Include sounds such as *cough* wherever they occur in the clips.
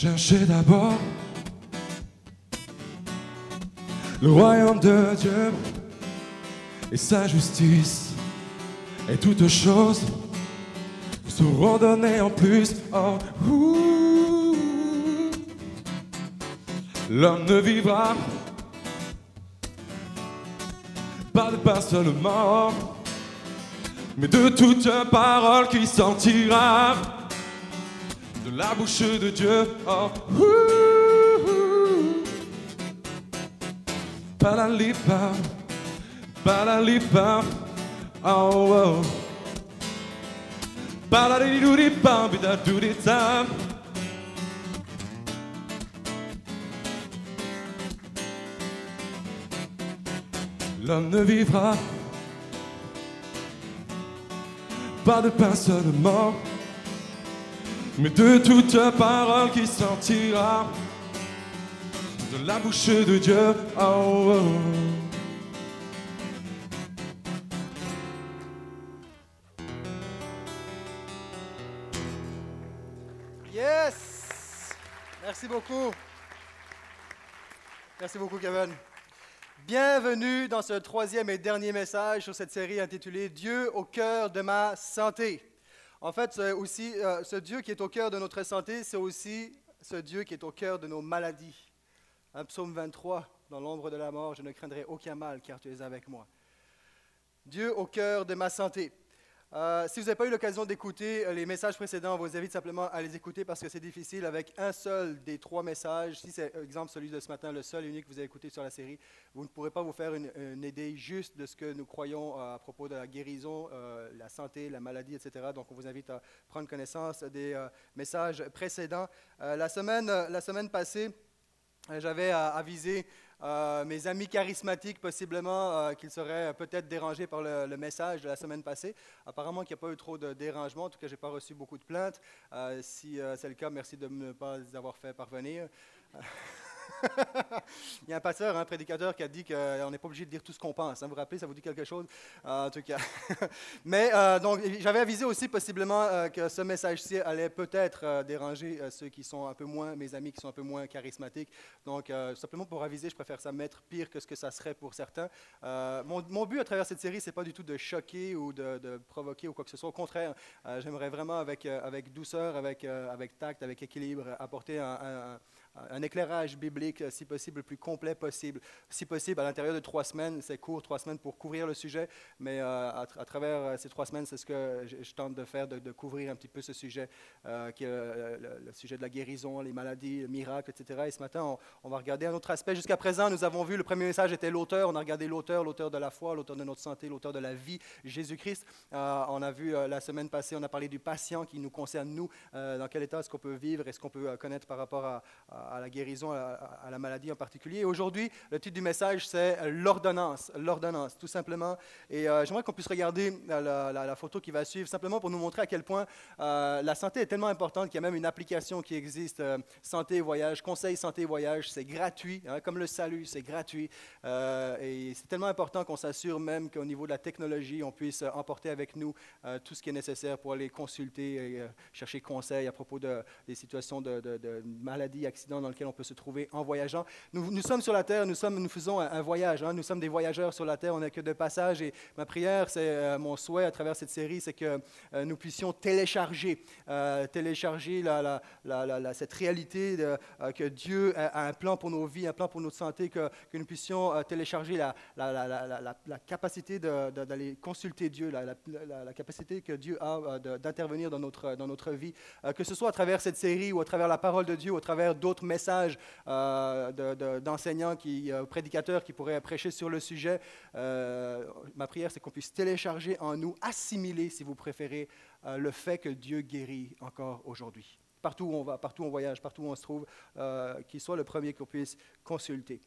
Cherchez d'abord le royaume de Dieu et sa justice, et toutes choses vous seront données en plus. Oh. L'homme ne vivra pas de pain seulement, mais de toute parole qui sortira de la bouche de Dieu. Oh, ouh. Palalipa, palalipa, oh, oh. Palaliduripa, bidadurita. L'homme ne vivra pas de pain seulement, mais de toute parole qui sortira de la bouche de Dieu. Oh, oh. Yes! Merci beaucoup. Merci beaucoup, Kevin. Bienvenue dans ce troisième et dernier message sur cette série intitulée Dieu au cœur de ma santé. En fait, c'est aussi euh, ce Dieu qui est au cœur de notre santé, c'est aussi ce Dieu qui est au cœur de nos maladies. Un psaume 23, dans l'ombre de la mort, je ne craindrai aucun mal car tu es avec moi. Dieu au cœur de ma santé. Euh, si vous n'avez pas eu l'occasion d'écouter euh, les messages précédents, on vous invite simplement à les écouter parce que c'est difficile avec un seul des trois messages. Si c'est, exemple, celui de ce matin, le seul et unique que vous avez écouté sur la série, vous ne pourrez pas vous faire une, idée juste de ce que nous croyons euh, à propos de la guérison, la santé, la maladie, etc. Donc, on vous invite à prendre connaissance des messages précédents. La, semaine, la semaine passée, j'avais avisé euh, mes amis charismatiques, possiblement, euh, qu'ils seraient peut-être dérangés par le, message de la semaine passée. Apparemment, qu'il n'y a pas eu trop de dérangements. En tout cas, je n'ai pas reçu beaucoup de plaintes. Euh, si c'est le cas, merci de ne pas les avoir fait parvenir. *laughs* Il y a un pasteur, un prédicateur qui a dit qu'on n'est pas obligé de dire tout ce qu'on pense. hein. Vous vous rappelez, ça vous dit quelque chose? En tout cas. *laughs* Mais euh, donc, j'avais avisé aussi possiblement euh, que ce message-ci allait peut-être euh, déranger ceux qui sont un peu moins, mes amis qui sont un peu moins charismatiques. Donc, simplement pour aviser, je préfère ça mettre pire que ce que ça serait pour certains. Mon, but à travers cette série, c'est pas du tout de choquer ou de, provoquer ou quoi que ce soit. Au contraire, j'aimerais vraiment avec, douceur, avec, tact, avec équilibre, apporter un- un éclairage biblique, euh, si possible, le plus complet possible. Si possible, à l'intérieur de trois semaines, c'est court, trois semaines pour couvrir le sujet, mais euh, à, tra- à travers euh, ces trois semaines, c'est ce que je, tente de faire, de, couvrir un petit peu ce sujet, euh, qui est euh, le, le sujet de la guérison, les maladies, les miracles, etc. Et ce matin, on, va regarder un autre aspect. Jusqu'à présent, nous avons vu, le premier message était l'auteur, on a regardé l'auteur, l'auteur de la foi, l'auteur de notre santé, l'auteur de la vie, Jésus-Christ. Euh, on a vu euh, la semaine passée, on a parlé du patient qui nous concerne, nous, euh, dans quel état est-ce qu'on peut vivre, est-ce qu'on peut euh, connaître par rapport à- à la guérison, à, la maladie en particulier. Aujourd'hui, le titre du message, c'est l'ordonnance, l'ordonnance, tout simplement. Et euh, j'aimerais qu'on puisse regarder la, photo qui va suivre, simplement pour nous montrer à quel point euh, la santé est tellement importante qu'il y a même une application qui existe, euh, Santé et Voyage, Conseil Santé et Voyage, c'est gratuit, hein, comme le salut, c'est gratuit. Et c'est tellement important qu'on s'assure même qu'au niveau de la technologie, on puisse emporter avec nous tout ce qui est nécessaire pour aller consulter et chercher conseil à propos de, des situations de, de, de accidents dans lesquels on peut se trouver en voyageant. Nous, sommes sur la terre, nous, sommes, nous faisons un, voyage, hein, nous sommes des voyageurs sur la terre, on n'est que de passage et ma prière, c'est euh, mon souhait à travers cette série, c'est que euh, nous puissions télécharger, euh, télécharger cette réalité euh, que Dieu a, un plan pour nos vies, un plan pour notre santé, que, que nous puissions euh, télécharger la, capacité d'aller consulter Dieu, la, capacité que Dieu a euh, d'intervenir dans notre, dans notre vie, euh, que ce soit à travers cette série ou à travers la parole de Dieu, ou à travers d'autres messages euh, de- de- d'enseignants, qui, euh, prédicateurs qui pourraient prêcher sur le sujet. Euh, ma prière, c'est qu'on puisse télécharger en nous, assimiler, si vous préférez, le fait que Dieu guérit encore aujourd'hui. Partout où on va, partout où on voyage, partout où on se trouve, qu'il soit le premier qu'on puisse consulter.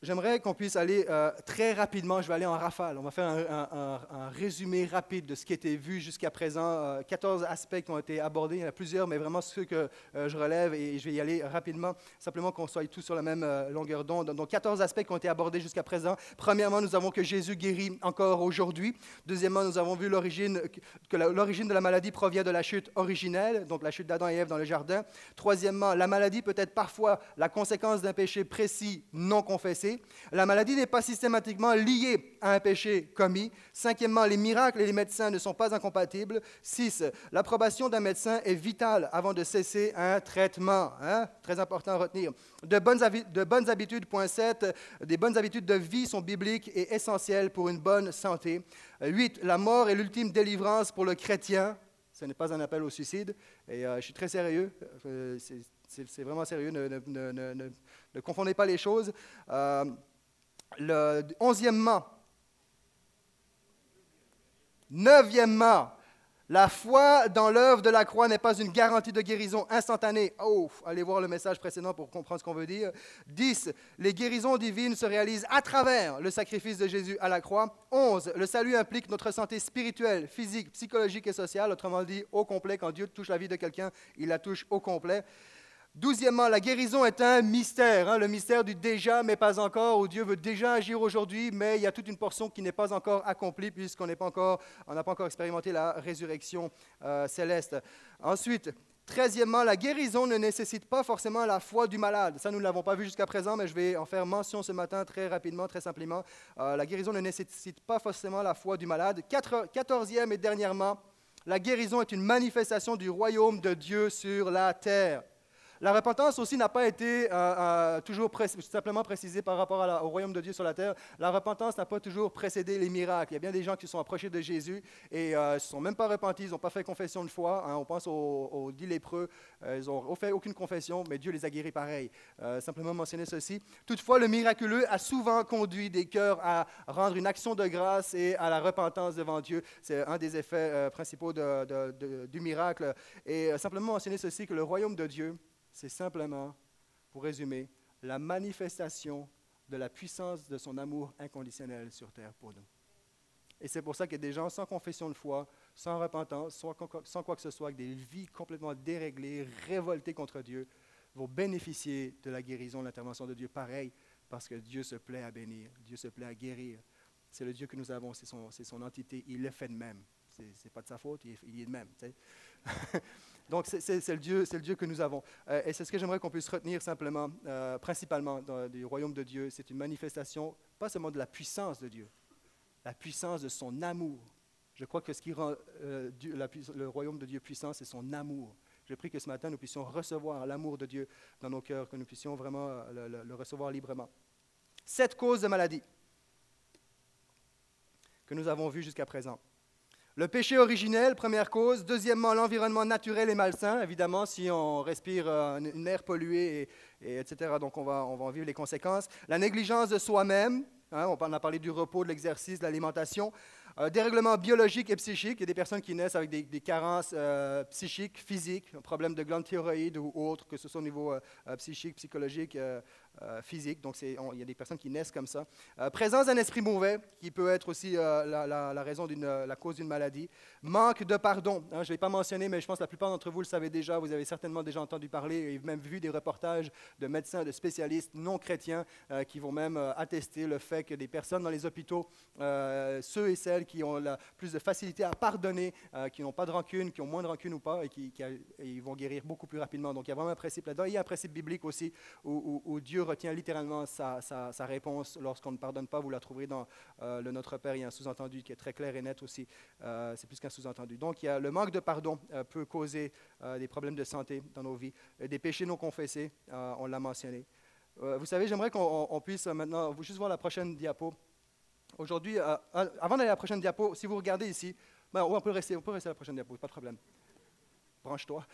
J'aimerais qu'on puisse aller euh, très rapidement, je vais aller en rafale. On va faire un, résumé rapide de ce qui a été vu jusqu'à présent. 14 euh, aspects qui ont été abordés, il y en a plusieurs, mais vraiment ceux que euh, je relève et je vais y aller rapidement, simplement qu'on soit tous sur la même longueur d'onde. Donc 14 aspects qui ont été abordés jusqu'à présent. Premièrement, nous avons que Jésus guérit encore aujourd'hui. Deuxièmement, nous avons vu l'origine, que l'origine de la maladie provient de la chute originelle, donc la chute d'Adam et Ève dans le jardin. Troisièmement, la maladie peut être parfois la conséquence d'un péché précis non confessé. La maladie n'est pas systématiquement liée à un péché commis. Cinquièmement, les miracles et les médecins ne sont pas incompatibles. Six, l'approbation d'un médecin est vitale avant de cesser un traitement. Hein? Très important à retenir. De bonnes, de bonnes habitudes, point 7, des bonnes habitudes de vie sont bibliques et essentielles pour une bonne santé. Huit, la mort est l'ultime délivrance pour le chrétien. Ce n'est pas un appel au suicide. Et euh, je suis très sérieux. Euh, c'est vraiment sérieux. Ne, confondez pas les choses. Euh, le onzièmement, neuvièmement, la foi dans l'œuvre de la croix n'est pas une garantie de guérison instantanée. Oh, allez voir le message précédent pour comprendre ce qu'on veut dire. 10. Les guérisons divines se réalisent à travers le sacrifice de Jésus à la croix. 11. Le salut implique notre santé spirituelle, physique, psychologique et sociale. Autrement dit, au complet. Quand Dieu touche la vie de quelqu'un, il la touche au complet. Douzièmement, la guérison est un mystère, hein, le mystère du déjà mais pas encore, où Dieu veut déjà agir aujourd'hui, mais il y a toute une portion qui n'est pas encore accomplie puisqu'on n'a pas encore, pas encore expérimenté la résurrection euh, céleste. Ensuite, treizièmement, la guérison ne nécessite pas forcément la foi du malade. Ça, nous ne l'avons pas vu jusqu'à présent, mais je vais en faire mention ce matin très rapidement, très simplement. Euh, la guérison ne nécessite pas forcément la foi du malade. Quatorzième et dernièrement, la guérison est une manifestation du royaume de Dieu sur la terre. La repentance aussi n'a pas été euh, euh, toujours simplement précisée par rapport au royaume de Dieu sur la terre. La repentance n'a pas toujours précédé les miracles. Il y a bien des gens qui sont approchés de Jésus et euh, ne sont même pas repentis, ils n'ont pas fait confession de foi. Hein. On pense aux, dix lépreux, ils n'ont fait aucune confession, mais Dieu les a guéris pareil. simplement mentionner ceci. Toutefois, le miraculeux a souvent conduit des cœurs à rendre une action de grâce et à la repentance devant Dieu. C'est un des effets principaux du miracle. Et simplement mentionner ceci, que le royaume de Dieu, c'est simplement, pour résumer, la manifestation de la puissance de son amour inconditionnel sur terre pour nous. Et c'est pour ça que des gens sans confession de foi, sans repentance, sans quoi que ce soit, avec des vies complètement déréglées, révoltées contre Dieu, vont bénéficier de la guérison, de l'intervention de Dieu pareil, parce que Dieu se plaît à bénir, Dieu se plaît à guérir. C'est le Dieu que nous avons, c'est son, entité, il le fait de même. Ce n'est pas de sa faute, il, il est de même. *laughs* Donc, c'est le, Dieu, que nous avons. Euh, et c'est ce que j'aimerais qu'on puisse retenir simplement, euh, principalement dans, du royaume de Dieu. C'est une manifestation, pas seulement de la puissance de Dieu, la puissance de son amour. Je crois que ce qui rend euh, le royaume de Dieu puissant, c'est son amour. Je prie que ce matin, nous puissions recevoir l'amour de Dieu dans nos cœurs, que nous puissions vraiment le, le recevoir librement. Sept causes de maladie que nous avons vues jusqu'à présent. Le péché originel, première cause. Deuxièmement, l'environnement naturel et malsain. Évidemment, si on respire un air pollué, et, etc., donc on va, on va en vivre les conséquences. La négligence de soi-même. Hein, on a parlé du repos, de l'exercice, de l'alimentation. Euh, dérèglement biologique et psychique. Il y a des personnes qui naissent avec des, carences euh, psychiques, physiques, un problème de glande thyroïde ou autre, que ce soit au niveau euh, psychique, psychologique, euh, physique. Donc, il y a des personnes qui naissent comme ça. Euh, présence d'un esprit mauvais, qui peut être aussi euh, la, raison d'une, la cause d'une maladie. Manque de pardon. Hein, je ne l'ai pas mentionné, mais je pense que la plupart d'entre vous le savez déjà. Vous avez certainement déjà entendu parler et même vu des reportages de médecins, de spécialistes non chrétiens qui vont même attester le fait que des personnes dans les hôpitaux, ceux et celles qui ont la plus de facilité à pardonner, qui n'ont pas de rancune, qui ont moins de rancune ou pas, et qui, ils vont guérir beaucoup plus rapidement. Donc, il y a vraiment un principe là-dedans. Il y a un principe biblique aussi où, où Dieu retient littéralement sa, réponse lorsqu'on ne pardonne pas. Vous la trouverez dans euh, le Notre Père. Il y a un sous-entendu qui est très clair et net aussi. Euh, c'est plus qu'un sous-entendu. Donc, il y a, le manque de pardon euh, peut causer des problèmes de santé dans nos vies. Des péchés non confessés, on l'a mentionné. vous savez, j'aimerais qu'on puisse maintenant, vous juste voir la prochaine diapo. Aujourd'hui, avant d'aller à la prochaine diapo, si vous regardez ici, ben, on, peut rester, on peut rester à la prochaine diapo, pas de problème. Branche-toi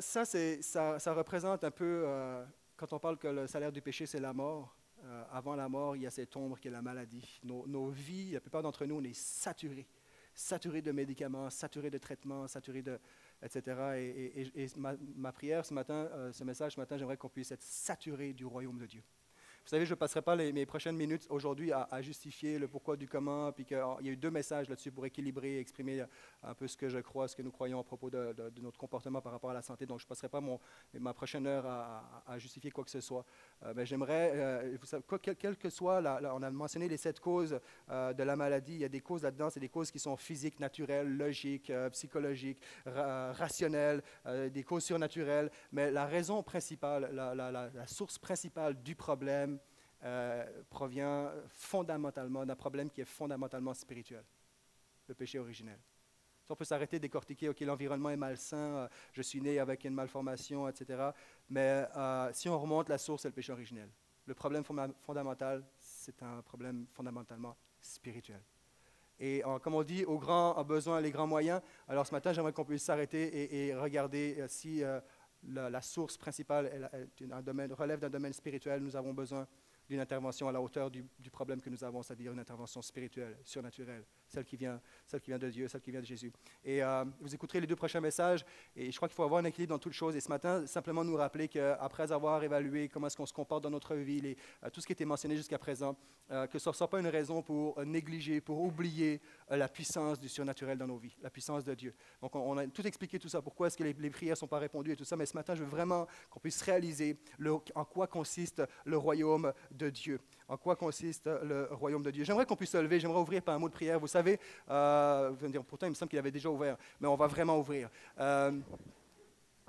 ça, ça, représente un peu, euh, quand on parle que le salaire du péché, c'est la mort. Euh, avant la mort, il y a cette ombre qui est la maladie. Nos, vies, la plupart d'entre nous, on est saturés. Saturés de médicaments, saturés de traitements, saturés de, etc. Et, ma, prière ce matin, ce message ce matin, j'aimerais qu'on puisse être saturé du royaume de Dieu. Vous savez, je ne passerai pas mes prochaines minutes aujourd'hui à, justifier le pourquoi du comment, puis qu'il y a eu deux messages là-dessus pour équilibrer et exprimer un peu ce que je crois, ce que nous croyons à propos de, notre comportement par rapport à la santé. Donc, je ne passerai pas mon, ma prochaine heure à, justifier quoi que ce soit. Euh, mais j'aimerais, euh, vous savez, quel, que soit, on a mentionné les sept causes euh, de la maladie. Il y a des causes là-dedans, c'est des causes qui sont physiques, naturelles, logiques, psychologiques, rationnelles, des causes surnaturelles. Mais la raison principale, la source principale du problème, euh, provient fondamentalement d'un problème qui est fondamentalement spirituel, le péché originel. on peut s'arrêter, décortiquer, OK, l'environnement est malsain, euh, je suis né avec une malformation, etc. Mais euh, si on remonte, la source, c'est le péché originel. Le problème fondamental, c'est un problème fondamentalement spirituel. Et comme on dit, au grand a besoin les grands moyens. Alors ce matin, j'aimerais qu'on puisse s'arrêter et, regarder si la, source principale relève d'un domaine spirituel. Nous avons besoin d'une intervention à la hauteur du, problème que nous avons, c'est-à-dire une intervention spirituelle, surnaturelle, celle qui vient, celle qui vient de Dieu, celle qui vient de Jésus. Et euh, vous écouterez les deux prochains messages, et je crois qu'il faut avoir un équilibre dans toutes choses. Et ce matin, simplement nous rappeler qu'après avoir évalué comment est-ce qu'on se comporte dans notre vie, et euh, tout ce qui été mentionné jusqu'à présent, euh, que ce ne soit pas une raison pour négliger, pour oublier la puissance du surnaturel dans nos vies, la puissance de Dieu. Donc on, a tout expliqué tout ça, pourquoi est-ce que les, prières ne sont pas répondues et tout ça, mais ce matin, je veux vraiment qu'on puisse réaliser en quoi consiste le royaume de Dieu. En quoi consiste le royaume de Dieu? J'aimerais qu'on puisse se lever, j'aimerais ouvrir par un mot de prière. Vous savez, euh, pourtant il me semble qu'il avait déjà ouvert, mais on va vraiment ouvrir. Euh,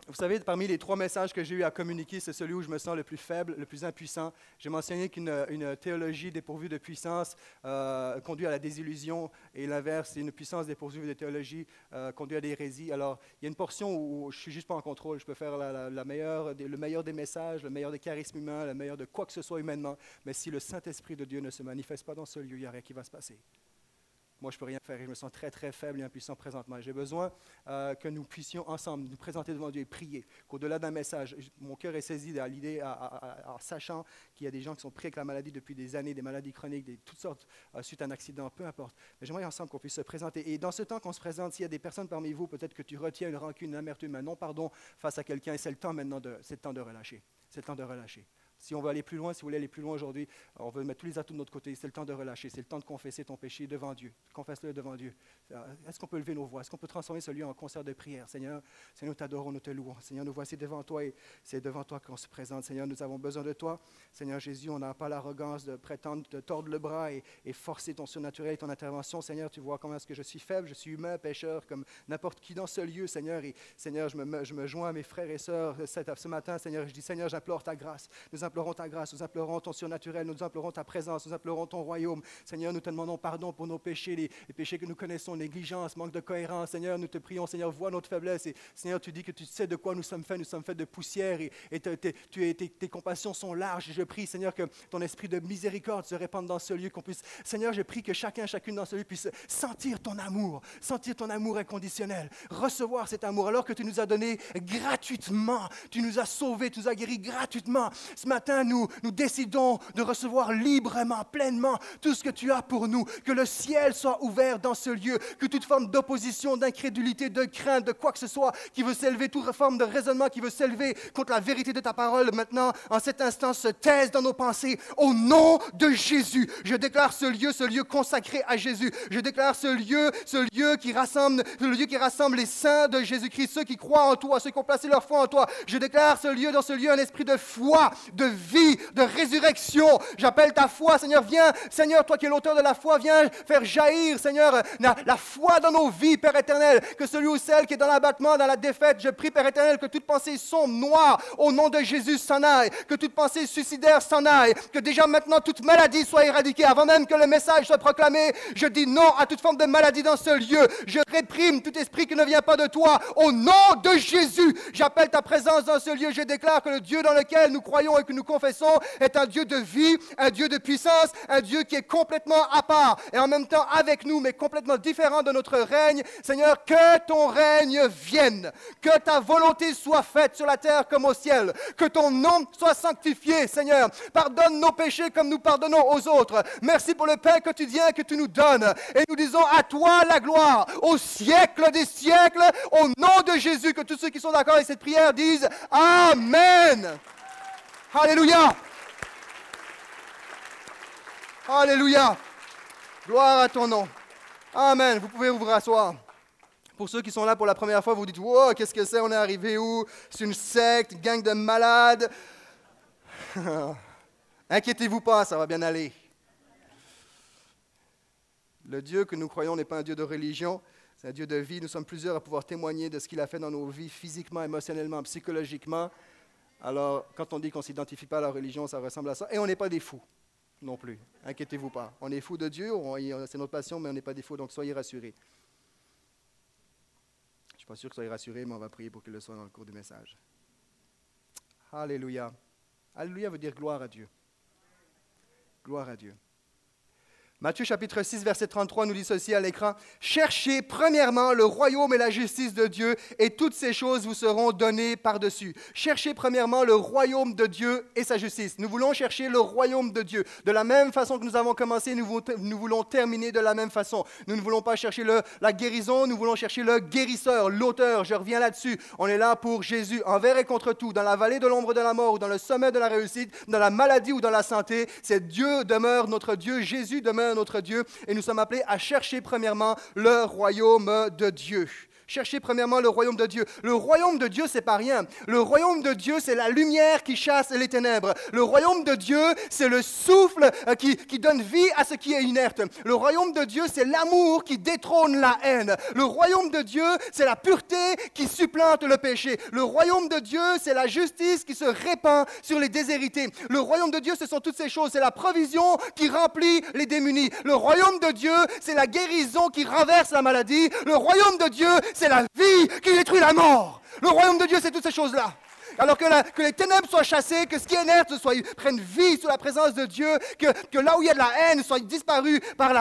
vous savez, parmi les trois messages que j'ai eu à communiquer, c'est celui où je me sens le plus faible, le plus impuissant. J'ai mentionné qu'une théologie dépourvue de puissance euh, conduit à la désillusion, et l'inverse, une puissance dépourvue de théologie euh, conduit à l'hérésie. Alors, il y a une portion où je suis juste pas en contrôle. Je peux faire la, meilleure, le meilleur des messages, le meilleur des charismes humains, le meilleur de quoi que ce soit humainement. Mais si le Saint-Esprit de Dieu ne se manifeste pas dans ce lieu, il n'y a rien qui va se passer. Moi, je ne peux rien faire et je me sens très, très faible et impuissant présentement. J'ai besoin euh, que nous puissions ensemble nous présenter devant Dieu et prier, qu'au-delà d'un message, mon cœur est saisi à l'idée, en sachant qu'il y a des gens qui sont pris avec la maladie depuis des années, des maladies chroniques, de toutes sortes, euh, suite à un accident, peu importe. Mais j'aimerais ensemble qu'on puisse se présenter. Et dans ce temps qu'on se présente, s'il y a des personnes parmi vous, peut-être que tu retiens une rancune, une amertume, un non-pardon face à quelqu'un, c'est le temps maintenant c'est le temps de relâcher. C'est le temps de relâcher. Si on veut aller plus loin, si vous voulez aller plus loin aujourd'hui, on veut mettre tous les atouts de notre côté. C'est le temps de relâcher, c'est le temps de confesser ton péché devant Dieu. Confesse-le devant Dieu. Est-ce qu'on peut lever nos voix? Est-ce qu'on peut transformer ce lieu en concert de prière? Seigneur, Seigneur, nous t'adorons, nous te louons. Seigneur, nous voici devant toi et c'est devant toi qu'on se présente. Seigneur, nous avons besoin de toi. Seigneur Jésus, on n'a pas l'arrogance de prétendre te tordre le bras et, forcer ton surnaturel et ton intervention. Seigneur, tu vois comment est-ce que je suis faible, je suis humain, pécheur, comme n'importe qui dans ce lieu, Seigneur. Et Seigneur, je me, je me joins à mes frères et sœurs ce matin, Seigneur. Je dis, Seigneur, j'implore ta grâce. Implorons ta grâce. Nous implorons ton surnaturel, nous implorons ta présence, nous implorons ton royaume. Seigneur, nous te demandons pardon pour nos péchés, les, péchés que nous connaissons, négligence, manque de cohérence. Seigneur, nous te prions, Seigneur, vois notre faiblesse. Seigneur, tu dis que tu sais de quoi nous sommes faits, nous sommes faits de poussière et, tu, tes, compassions sont larges. Je prie, Seigneur, que ton esprit de miséricorde se répande dans ce lieu, qu'on puisse, Seigneur, je prie que chacun, chacune dans ce lieu puisse sentir ton amour, sentir ton amour inconditionnel, recevoir cet amour alors que tu nous as donné gratuitement, tu nous as sauvés, tu nous as guéris gratuitement. Nous, nous décidons de recevoir librement, pleinement tout ce que tu as pour nous. Que le ciel soit ouvert dans ce lieu, que toute forme d'opposition, d'incrédulité, de crainte, de quoi que ce soit qui veut s'élever, toute forme de raisonnement qui veut s'élever contre la vérité de ta parole, maintenant, en cet instant, se taise dans nos pensées. Au nom de Jésus, je déclare ce lieu, ce lieu consacré à Jésus. Je déclare ce lieu, ce lieu qui rassemble, le lieu qui rassemble les saints de Jésus-Christ, ceux qui croient en toi, ceux qui ont placé leur foi en toi. Je déclare ce lieu, dans ce lieu, un esprit de foi, de vie, de résurrection. J'appelle ta foi, Seigneur, viens, Seigneur, toi qui es l'auteur de la foi, viens faire jaillir, Seigneur, la, foi dans nos vies, Père éternel, que celui ou celle qui est dans l'abattement, dans la défaite, je prie, Père éternel, que toute pensée sombre, noire, au nom de Jésus s'en aille, que toute pensée suicidaire s'en aille, que déjà maintenant toute maladie soit éradiquée, avant même que le message soit proclamé, je dis non à toute forme de maladie dans ce lieu, je réprime tout esprit qui ne vient pas de toi, au nom de Jésus, j'appelle ta présence dans ce lieu, je déclare que le Dieu dans lequel nous croyons et que nous confessons est un Dieu de vie, un Dieu de puissance, un Dieu qui est complètement à part et en même temps avec nous, mais complètement différent de notre règne. Seigneur, que ton règne vienne, que ta volonté soit faite sur la terre comme au ciel, que ton nom soit sanctifié, Seigneur. Pardonne nos péchés comme nous pardonnons aux autres. Merci pour le pain quotidien que tu nous donnes. Et nous disons à toi la gloire, au siècle des siècles, au nom de Jésus, que tous ceux qui sont d'accord avec cette prière disent Amen. Alléluia. Alléluia. Gloire à ton nom. Amen. Vous pouvez vous rasseoir. Pour ceux qui sont là pour la première fois, vous dites Wow, qu'est-ce que c'est? On est arrivé où? C'est une secte, une gang de malades. *laughs* Inquiétez-vous pas, ça va bien aller. Le Dieu que nous croyons n'est pas un Dieu de religion, c'est un Dieu de vie. Nous sommes plusieurs à pouvoir témoigner de ce qu'il a fait dans nos vies, physiquement, émotionnellement, psychologiquement. Alors, quand on dit qu'on ne s'identifie pas à la religion, ça ressemble à ça. Et on n'est pas des fous non plus. Inquiétez-vous pas. On est fous de Dieu, c'est notre passion, mais on n'est pas des fous, donc soyez rassurés suis pas sûr que soyez rassurés, mais on va prier pour qu'il le soit dans le cours du message. Alléluia. Alléluia veut dire gloire à Dieu. Gloire à Dieu. Matthieu chapitre 6, verset 33 nous dit ceci à l'écran. Cherchez premièrement le royaume et la justice de Dieu, et toutes ces choses vous seront données par-dessus. Cherchez premièrement le royaume de Dieu et sa justice. Nous voulons chercher le royaume de Dieu. De la même façon que nous avons commencé, nous voulons, terminer de la même façon. Nous ne voulons pas chercher la guérison, nous voulons chercher le guérisseur, l'auteur. Je reviens là-dessus. On est là pour Jésus, envers et contre tout, dans la vallée de l'ombre de la mort ou dans le sommet de la réussite, dans la maladie ou dans la santé. C'est Dieu demeure notre Dieu, Jésus demeure notre Dieu et nous sommes appelés à chercher premièrement le royaume de Dieu. Cherchez premièrement le royaume de Dieu. Le royaume de Dieu, c'est pas rien. Le royaume de Dieu, c'est la lumière qui chasse les ténèbres. Le royaume de Dieu, c'est le souffle euh, qui, qui, donne vie à ce qui est inerte. Le royaume de Dieu, c'est l'amour qui détrône la haine. Le royaume de Dieu, c'est la pureté qui supplante le péché. Le royaume de Dieu, c'est la justice qui se répand sur les déshérités. Le royaume de Dieu, ce sont toutes ces choses. C'est la provision qui remplit les démunis. Le royaume de Dieu, c'est la guérison qui renverse la maladie. Le royaume de Dieu, c'est la vie qui détruit la mort. Le royaume de Dieu, c'est toutes ces choses-là. Alors que, les ténèbres soient chassées, que ce qui est inerte soit, prenne vie sous la présence de Dieu, que, là où il y a de la haine soit disparu par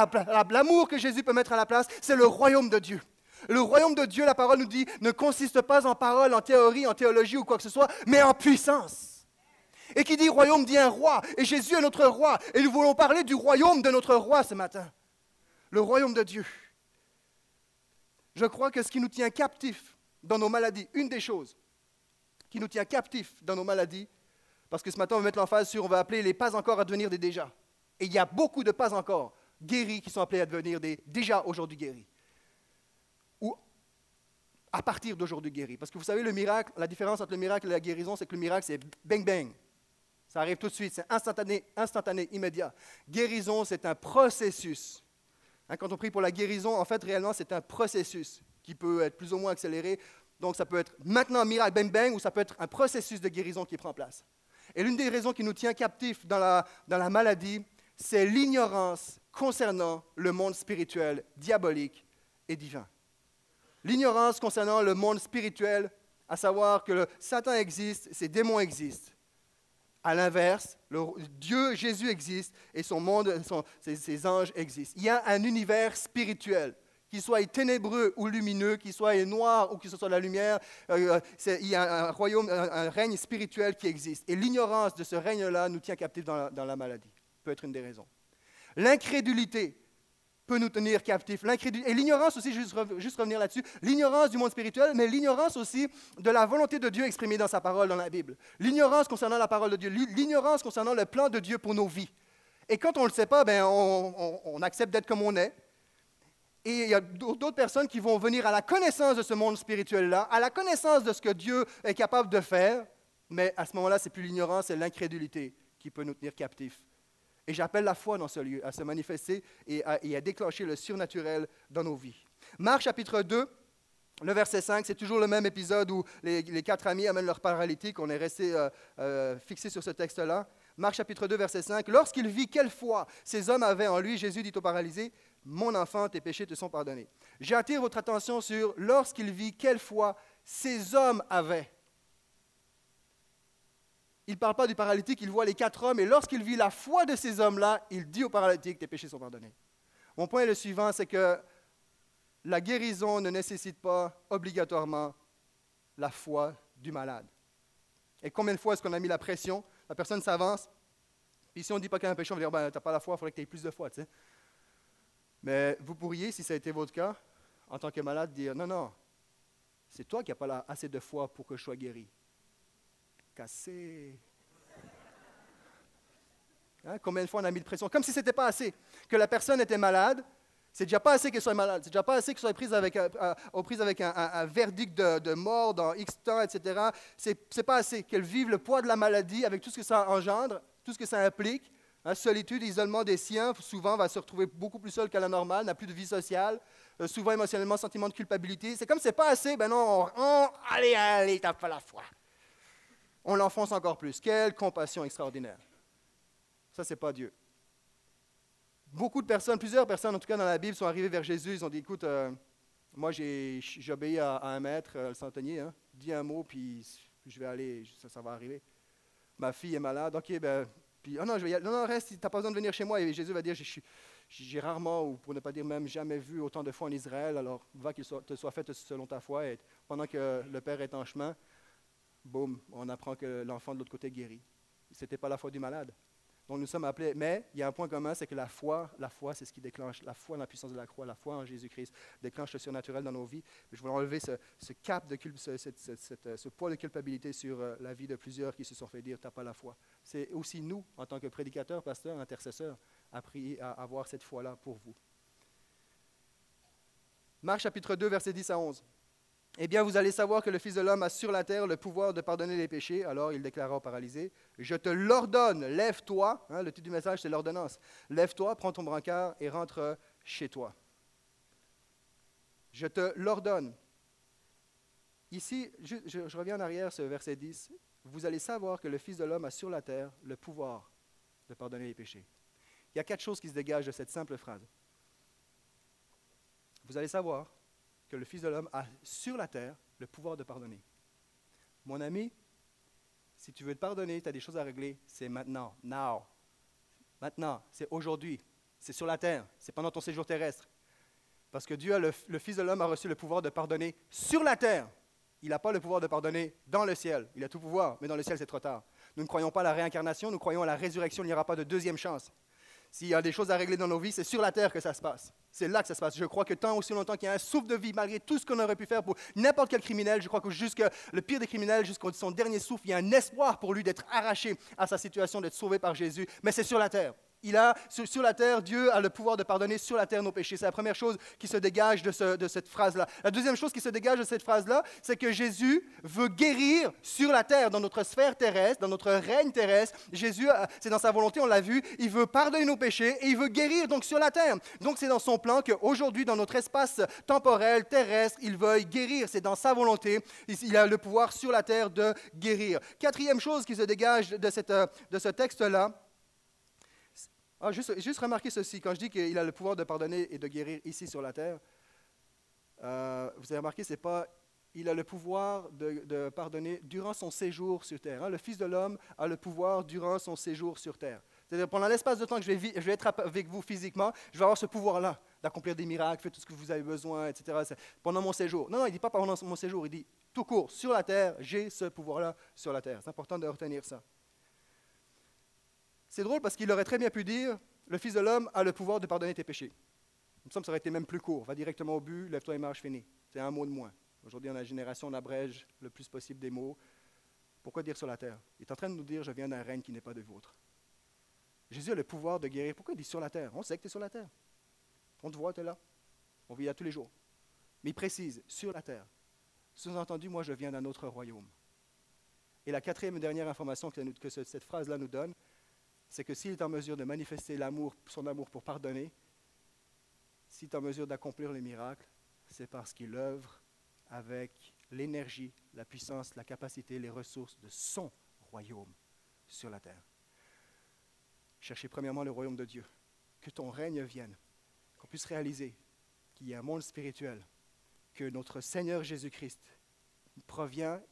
l'amour que Jésus peut mettre à la place, c'est le royaume de Dieu. Le royaume de Dieu, la parole nous dit, ne consiste pas en parole, en théorie, en théologie ou quoi que ce soit, mais en puissance. Et qui dit royaume dit un roi. Et Jésus est notre roi. Et nous voulons parler du royaume de notre roi ce matin. Le royaume de Dieu. Je crois que ce qui nous tient captifs dans nos maladies, une des choses qui nous tient captifs dans nos maladies, parce que ce matin on va mettre l'emphase sur, on va appeler les pas encore à devenir des déjà. Et il y a beaucoup de pas encore guéris qui sont appelés à devenir des déjà aujourd'hui guéris. Ou à partir d'aujourd'hui guéris. Parce que vous savez, le miracle, la différence entre le miracle et la guérison, c'est que le miracle, c'est bang bang. Ça arrive tout de suite, c'est instantané, instantané, immédiat. Guérison, c'est un processus Hein, quand on prie pour la guérison, en fait, réellement, c'est un processus qui peut être plus ou moins accéléré. Donc, ça peut être maintenant miracle, bang bang, ou ça peut être un processus de guérison qui prend place. Et l'une des raisons qui nous tient captifs dans la, dans la maladie, c'est l'ignorance concernant le monde spirituel, diabolique et divin. L'ignorance concernant le monde spirituel, à savoir que le Satan existe, ses démons existent. À l'inverse, Dieu, Jésus existe et son monde, ses, anges existent. Il y a un univers spirituel, qu'il soit ténébreux ou lumineux, qu'il soit noir ou qu'il soit la lumière. Euh, euh, il y a un royaume, un, règne spirituel qui existe. Et l'ignorance de ce règne-là nous tient captifs dans la, dans la maladie. Peut être une des raisons. L'incrédulité peut nous tenir captifs. Et l'ignorance aussi, juste, juste revenir là-dessus, l'ignorance du monde spirituel, mais l'ignorance aussi de la volonté de Dieu exprimée dans sa parole, dans la Bible. L'ignorance concernant la parole de Dieu, l'ignorance concernant le plan de Dieu pour nos vies. Et quand on ne le sait pas, ben, on, on accepte d'être comme on est. Et il y a d'autres personnes qui vont venir à la connaissance de ce monde spirituel-là, à la connaissance de ce que Dieu est capable de faire, mais à ce moment-là, c'est plus l'ignorance, c'est l'incrédulité qui peut nous tenir captifs et j'appelle la foi dans ce lieu à se manifester et à, déclencher le surnaturel dans nos vies. Marc chapitre 2, le verset 5, c'est toujours le même épisode où les, quatre amis amènent leur paralytique. On est resté euh, euh, fixé sur ce texte-là. Marc chapitre 2, verset 5. Lorsqu'il vit quelle foi ces hommes avaient en lui, Jésus dit au paralysé, Mon enfant, tes péchés te sont pardonnés. J'attire votre attention sur lorsqu'il vit quelle foi ces hommes avaient. Il ne parle pas du paralytique, il voit les quatre hommes, et lorsqu'il vit la foi de ces hommes-là, il dit au paralytique, tes péchés sont pardonnés. Mon point est le suivant, c'est que la guérison ne nécessite pas obligatoirement la foi du malade. Et combien de fois est-ce qu'on a mis la pression? La personne s'avance, puis si on ne dit pas qu'il y a un péché, on va dire, ben, tu n'as pas la foi, il faudrait que tu aies plus de foi. Mais vous pourriez, si ça a été votre cas, en tant que malade, dire, non, non, c'est toi qui n'as pas assez de foi pour que je sois guéri. Cassé. Hein, combien de fois on a mis de pression? Comme si ce n'était pas assez. Que la personne était malade, c'est déjà pas assez qu'elle soit malade. C'est déjà pas assez qu'elle soit prise avec, un, verdict de, mort dans X temps, etc. C'est, pas assez qu'elle vive le poids de la maladie avec tout ce que ça engendre, tout ce que ça implique. Hein, solitude, isolement des siens, souvent va se retrouver beaucoup plus seul qu'à la normale, n'a plus de vie sociale, euh, souvent émotionnellement, sentiment de culpabilité. C'est comme c'est pas assez, ben non, on, allez, allez, t'as pas la foi. On l'enfonce encore plus. Quelle compassion extraordinaire. Ça, c'est pas Dieu. Beaucoup de personnes, plusieurs personnes en tout cas dans la Bible, sont arrivées vers Jésus. Ils ont dit Écoute, euh, moi j'ai obéi à, un maître, euh, le centenier, hein. dis un mot, puis je vais aller, ça, ça, va arriver. Ma fille est malade, ok, ben, puis, oh non, je vais y aller. non, non, reste, tu n'as pas besoin de venir chez moi. Et Jésus va dire J'ai rarement, ou pour ne pas dire même jamais vu autant de foi en Israël, alors va qu'il te soit fait selon ta foi. Et pendant que le Père est en chemin, boum, on apprend que l'enfant de l'autre côté guérit. Ce n'était pas la foi du malade. Donc nous sommes appelés, mais il y a un point commun, c'est que la foi, la foi, c'est ce qui déclenche, la foi en la puissance de la croix, la foi en Jésus-Christ déclenche le surnaturel dans nos vies. Je voulais enlever ce, cap, de ce, ce, poids de culpabilité sur euh, la vie de plusieurs qui se sont fait dire, t'as pas la foi. C'est aussi nous, en tant que prédicateurs, pasteurs, intercesseurs, à prier, à avoir cette foi-là pour vous. Marc chapitre 2, versets 10 à 11. Eh bien, vous allez savoir que le Fils de l'homme a sur la terre le pouvoir de pardonner les péchés. Alors il déclara au paralysé, je te l'ordonne, lève-toi. Hein, le titre du message, c'est l'ordonnance. Lève-toi, prends ton brancard et rentre chez toi. Je te l'ordonne. Ici, je, je, reviens en arrière, ce verset 10. Vous allez savoir que le Fils de l'homme a sur la terre le pouvoir de pardonner les péchés. Il y a quatre choses qui se dégagent de cette simple phrase. Vous allez savoir que le Fils de l'homme a sur la terre le pouvoir de pardonner. Mon ami, si tu veux te pardonner, tu as des choses à régler, c'est maintenant, now. Maintenant, c'est aujourd'hui, c'est sur la terre, c'est pendant ton séjour terrestre. Parce que Dieu, le, le Fils de l'homme, a reçu le pouvoir de pardonner sur la terre. Il n'a pas le pouvoir de pardonner dans le ciel. Il a tout pouvoir, mais dans le ciel, c'est trop tard. Nous ne croyons pas à la réincarnation, nous croyons à la résurrection, il n'y aura pas de deuxième chance. S'il y a des choses à régler dans nos vies, c'est sur la terre que ça se passe. C'est là que ça se passe. Je crois que tant aussi longtemps qu'il y a un souffle de vie, malgré tout ce qu'on aurait pu faire pour n'importe quel criminel, je crois que jusqu'à le pire des criminels, jusqu'à son dernier souffle, il y a un espoir pour lui d'être arraché à sa situation, d'être sauvé par Jésus. Mais c'est sur la terre. Il a, sur, la terre, Dieu a le pouvoir de pardonner sur la terre nos péchés. C'est la première chose qui se dégage de, cette phrase-là. La deuxième chose qui se dégage de cette phrase-là, c'est que Jésus veut guérir sur la terre, dans notre sphère terrestre, dans notre règne terrestre. Jésus, euh, c'est dans sa volonté, on l'a vu, il veut pardonner nos péchés et il veut guérir donc sur la terre. Donc c'est dans son plan qu'aujourd'hui, dans notre espace temporel, terrestre, il veuille guérir. C'est dans sa volonté. Il a le pouvoir sur la terre de guérir. Quatrième chose qui se dégage de, euh, de ce texte-là, ah, juste, juste remarquez ceci, quand je dis qu'il a le pouvoir de pardonner et de guérir ici sur la terre, euh, vous avez remarqué, c'est pas il a le pouvoir de, pardonner durant son séjour sur terre. Hein. Le Fils de l'homme a le pouvoir durant son séjour sur terre. C'est-à-dire, pendant l'espace de temps que je vais, je vais, être avec vous physiquement, je vais avoir ce pouvoir-là d'accomplir des miracles, faire tout ce que vous avez besoin, etc. Pendant mon séjour. Non, non, il ne dit pas pendant mon séjour, il dit tout court, sur la terre, j'ai ce pouvoir-là sur la terre. C'est important de retenir ça. C'est drôle parce qu'il aurait très bien pu dire Le Fils de l'homme a le pouvoir de pardonner tes péchés. Semble que ça aurait été même plus court. Va directement au but, lève-toi et marche, fini. C'est un mot de moins. Aujourd'hui, dans la génération, on abrège le plus possible des mots. Pourquoi dire sur la terre? Il est en train de nous dire Je viens d'un règne qui n'est pas de vôtre. Jésus a le pouvoir de guérir. Pourquoi il dit sur la terre? On sait que tu es sur la terre. On te voit, tu es là. On vit là tous les jours. Mais il précise sur la terre. Sous-entendu, moi, je viens d'un autre royaume. Et la quatrième et dernière information que cette phrase-là nous donne, c'est que s'il est en mesure de manifester son amour pour pardonner, s'il est en mesure d'accomplir les miracles, c'est parce qu'il œuvre avec l'énergie, la puissance, la capacité, les ressources de son royaume sur la terre. Cherchez premièrement le royaume de Dieu, que ton règne vienne, qu'on puisse réaliser qu'il y a un monde spirituel, que notre Seigneur Jésus-Christ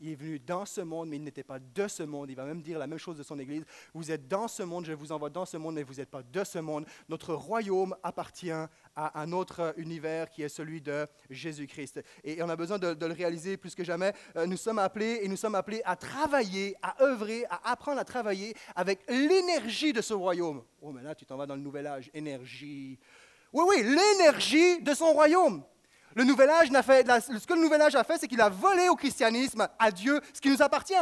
il est venu dans ce monde, mais il n'était pas de ce monde. Il va même dire la même chose de son Église. Vous êtes dans ce monde, je vous envoie dans ce monde, mais vous n'êtes pas de ce monde. Notre royaume appartient à un autre univers qui est celui de Jésus-Christ. Et on a besoin de, le réaliser plus que jamais. Euh, nous sommes appelés et nous sommes appelés à travailler, à œuvrer, à apprendre à travailler avec l'énergie de ce royaume. Oh, mais là, tu t'en vas dans le nouvel âge. Énergie. Oui, oui, l'énergie de son royaume. Le nouvel âge n'a fait, ce que le nouvel âge a fait, c'est qu'il a volé au christianisme, à Dieu, ce qui nous appartient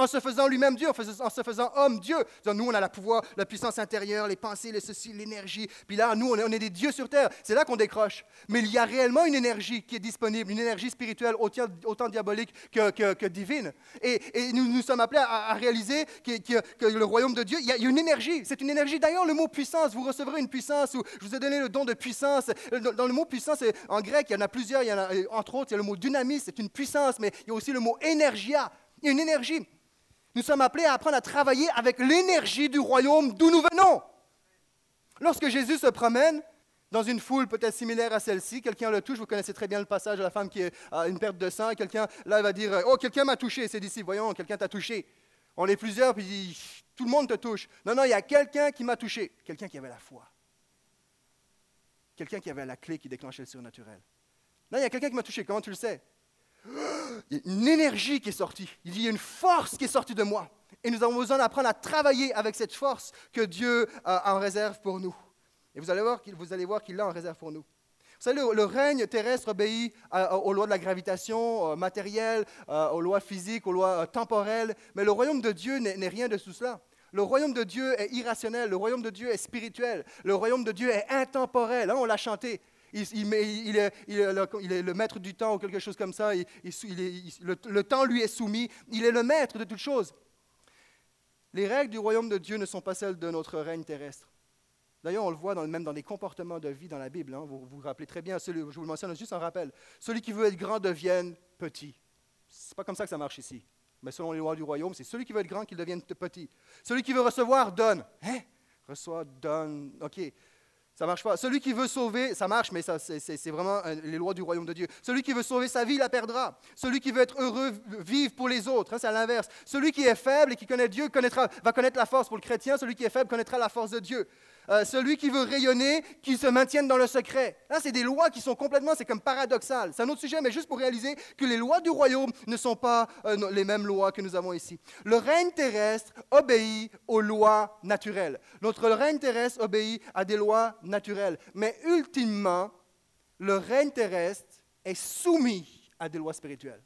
en se faisant lui-même Dieu, en, se faisant homme Dieu. Nous, on a la pouvoir, la puissance intérieure, les pensées, les ceci, l'énergie. Puis là, nous, on est, des dieux sur terre. C'est là qu'on décroche. Mais il y a réellement une énergie qui est disponible, une énergie spirituelle autant, diabolique que, divine. Et, nous nous sommes appelés à, réaliser que, le royaume de Dieu, il y a, une énergie. C'est une énergie. D'ailleurs, le mot puissance, vous recevrez une puissance, je vous ai donné le don de puissance. Dans le mot puissance, en grec, il y en a plusieurs. Il y en a, entre autres, il y a le mot dynamis, c'est une puissance, mais il y a aussi le mot énergia. Il y a une énergie. Nous sommes appelés à apprendre à travailler avec l'énergie du royaume d'où nous venons. Lorsque Jésus se promène dans une foule peut-être similaire à celle-ci, quelqu'un le touche, vous connaissez très bien le passage de la femme qui a une perte de sang, quelqu'un là va dire Oh, quelqu'un m'a touché, c'est d'ici, voyons, quelqu'un t'a touché. On est plusieurs, puis tout le monde te touche. Non, non, il y a quelqu'un qui m'a touché, quelqu'un qui avait la foi, quelqu'un qui avait la clé qui déclenchait le surnaturel. Non, il y a quelqu'un qui m'a touché, comment tu le sais? *gasps* il y a une énergie qui est sortie. Il y a une force qui est sortie de moi. Et nous avons besoin d'apprendre à travailler avec cette force que Dieu a en réserve pour nous. Et vous allez voir qu'il, vous allez voir qu'il l'a en réserve pour nous. Vous savez, le, règne terrestre obéit aux lois de la gravitation matérielle, aux lois physiques, aux lois temporelles, mais le royaume de Dieu n'est, n'est rien de tout cela. Le royaume de Dieu est irrationnel, le royaume de Dieu est spirituel, le royaume de Dieu est intemporel. Hein, on l'a chanté. Il, est, le, maître du temps ou quelque chose comme ça. le, temps lui est soumis. Il est le maître de toutes choses. Les règles du royaume de Dieu ne sont pas celles de notre règne terrestre. D'ailleurs, on le voit même dans les comportements de vie dans la Bible. Hein. vous vous rappelez très bien, je vous le mentionne juste en rappel. Celui qui veut être grand devienne petit. Ce n'est pas comme ça que ça marche ici. Mais selon les lois du royaume, c'est celui qui veut être grand qui devienne petit. Celui qui veut recevoir donne. Hein? Reçoit, donne. OK. Ça marche pas. Celui qui veut sauver, ça marche, mais c'est vraiment euh, les lois du royaume de Dieu. Celui qui veut sauver sa vie, la perdra. Celui qui veut être heureux, vive pour les autres. Hein, c'est à l'inverse. Celui qui est faible et qui connaît Dieu connaîtra, va connaître la force pour le chrétien. Celui qui est faible connaîtra la force de Dieu. Euh, celui qui veut rayonner, qu'il se maintienne dans le secret. Là, c'est des lois qui sont complètement, c'est comme paradoxal. C'est un autre sujet, mais juste pour réaliser que les lois du royaume ne sont pas euh, les mêmes lois que nous avons ici. Le règne terrestre obéit aux lois naturelles. Notre règne terrestre obéit à des lois naturelles. Mais ultimement, le règne terrestre est soumis à des lois spirituelles.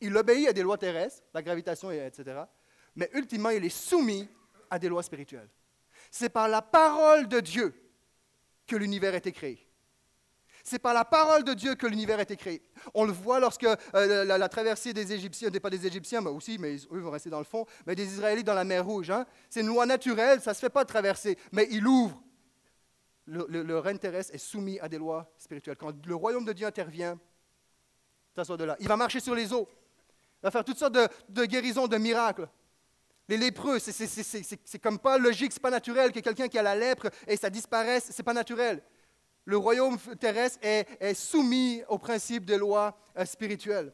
Il obéit à des lois terrestres, la gravitation, etc. Mais ultimement, il est soumis à des lois spirituelles. C'est par la parole de Dieu que l'univers a été créé. C'est par la parole de Dieu que l'univers a été créé. On le voit lorsque euh, la, traversée des Égyptiens, pas des Égyptiens, mais aussi, mais eux vont rester dans le fond, mais des Israélites dans la mer Rouge. Hein. C'est une loi naturelle, ça ne se fait pas de traverser, mais il ouvre. Le, règne terrestre est soumis à des lois spirituelles. Quand le royaume de Dieu intervient, ça sort de là. Il va marcher sur les eaux. Il va faire toutes sortes de guérisons, de miracles. Les lépreux, c'est comme pas logique, c'est pas naturel que quelqu'un qui a la lèpre et ça disparaisse, c'est pas naturel. Le royaume terrestre est, soumis au principe des lois euh, spirituelles.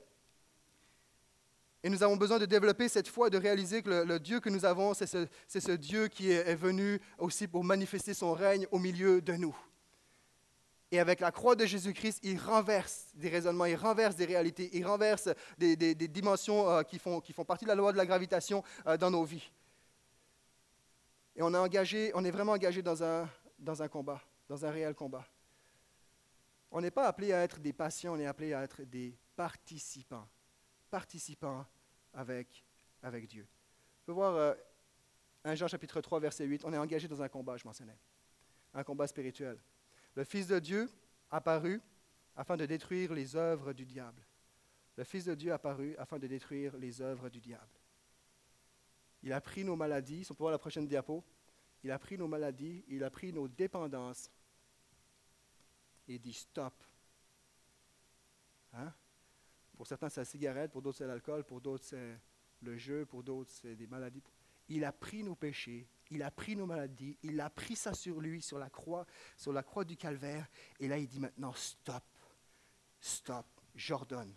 Et nous avons besoin de développer cette foi et de réaliser que le, Dieu que nous avons, c'est ce, ce, Dieu qui est venu aussi pour manifester son règne au milieu de nous. Et avec la croix de Jésus-Christ, il renverse des raisonnements, il renverse des réalités, il renverse des, dimensions euh, qui, font, qui, font, partie de la loi de la gravitation euh, dans nos vies. Et on est, engagé, on est vraiment engagé dans un, dans un combat, dans un réel combat. On n'est pas appelé à être des patients, on est appelé à être des participants. Participants avec, avec Dieu. On peut voir 1 euh, Jean chapitre 3, verset 8, on est engagé dans un combat, je mentionnais. Un combat spirituel. Le Fils de Dieu apparut afin de détruire les œuvres du diable. Le Fils de Dieu apparut afin de détruire les œuvres du diable. Il a pris nos maladies, si on peut voir la prochaine diapo, il a pris nos maladies, il a pris nos dépendances et dit stop. Hein? Pour certains, c'est la cigarette, pour d'autres, c'est l'alcool, pour d'autres, c'est le jeu, pour d'autres, c'est des maladies. Il a pris nos péchés il a pris nos maladies, il a pris ça sur lui, sur la croix, sur la croix du calvaire. Et là, il dit maintenant, stop, stop, j'ordonne.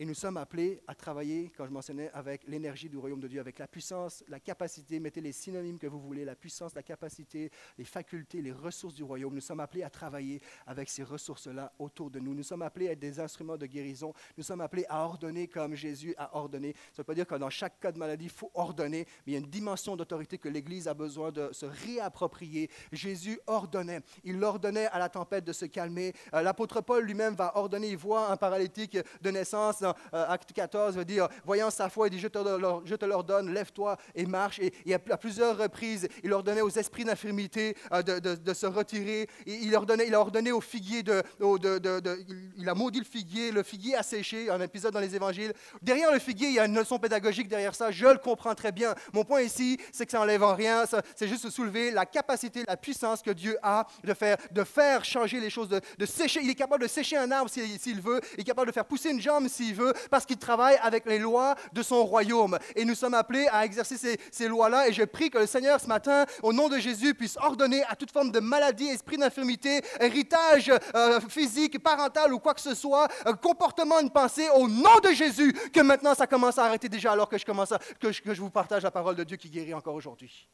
Et nous sommes appelés à travailler, comme je mentionnais, avec l'énergie du royaume de Dieu, avec la puissance, la capacité, mettez les synonymes que vous voulez, la puissance, la capacité, les facultés, les ressources du royaume. Nous sommes appelés à travailler avec ces ressources-là autour de nous. Nous sommes appelés à être des instruments de guérison. Nous sommes appelés à ordonner comme Jésus a ordonné. Ça ne veut pas dire que dans chaque cas de maladie, il faut ordonner, mais il y a une dimension d'autorité que l'Église a besoin de se réapproprier. Jésus ordonnait. Il ordonnait à la tempête de se calmer. Euh, l'apôtre Paul lui-même va ordonner. Il voit un paralytique de naissance euh, acte 14 veut dire, voyant sa foi, il dit, je te, l'ordonne, lève-toi et marche. Et, et, à plusieurs reprises, il ordonnait aux esprits d'infirmité euh, de, de, se retirer. Il, ordonnait, il a ordonné au figuier de, de, Il a maudit le figuier, le figuier a séché, un épisode dans les évangiles. Derrière le figuier, il y a une leçon pédagogique derrière ça, je le comprends très bien. Mon point ici, c'est que ça n'enlève en rien, c'est juste soulever la capacité, la puissance que Dieu a de faire, de faire changer les choses, de, sécher. Il est capable de sécher un arbre s'il veut, il est capable de faire pousser une jambe s'il veut, parce qu'il travaille avec les lois de son royaume. Et nous sommes appelés à exercer ces, lois-là. Et je prie que le Seigneur, ce matin, au nom de Jésus, puisse ordonner à toute forme de maladie, esprit d'infirmité, héritage euh, physique, parental ou quoi que ce soit, un comportement, une pensée, au nom de Jésus, que maintenant ça commence à arrêter déjà alors que je, commence à, que je, que je vous partage la parole de Dieu qui guérit encore aujourd'hui.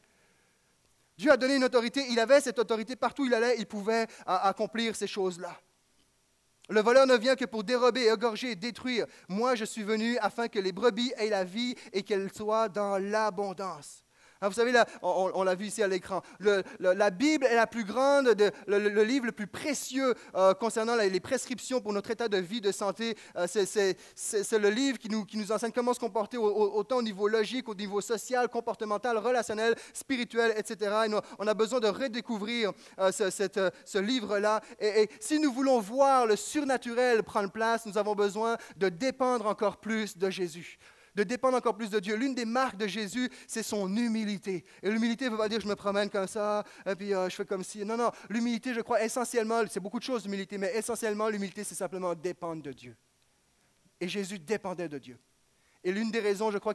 Dieu a donné une autorité, il avait cette autorité partout où il allait, il pouvait accomplir ces choses-là. Le voleur ne vient que pour dérober, égorger détruire. Moi, je suis venu afin que les brebis aient la vie et qu'elles soient dans l'abondance. Hein, vous savez, on, l'a vu ici à l'écran, la Bible est la plus grande, le, livre le plus précieux euh, concernant les prescriptions pour notre état de vie, de santé. Euh, c'est le livre qui nous, enseigne comment se comporter autant au niveau logique, au niveau social, comportemental, relationnel, spirituel, etc. on a besoin de redécouvrir euh, ce, livre-là. Et si nous voulons voir le surnaturel prendre place, nous avons besoin de dépendre encore plus de Jésus de dépendre encore plus de Dieu. L'une des marques de Jésus, c'est son humilité. Et l'humilité ne veut pas dire je me promène comme ça, et puis euh, je fais comme si. Non, non. L'humilité, je crois, essentiellement, c'est beaucoup de choses, l'humilité, mais essentiellement, l'humilité, c'est simplement dépendre de Dieu. Et Jésus dépendait de Dieu. Et l'une des raisons, je crois,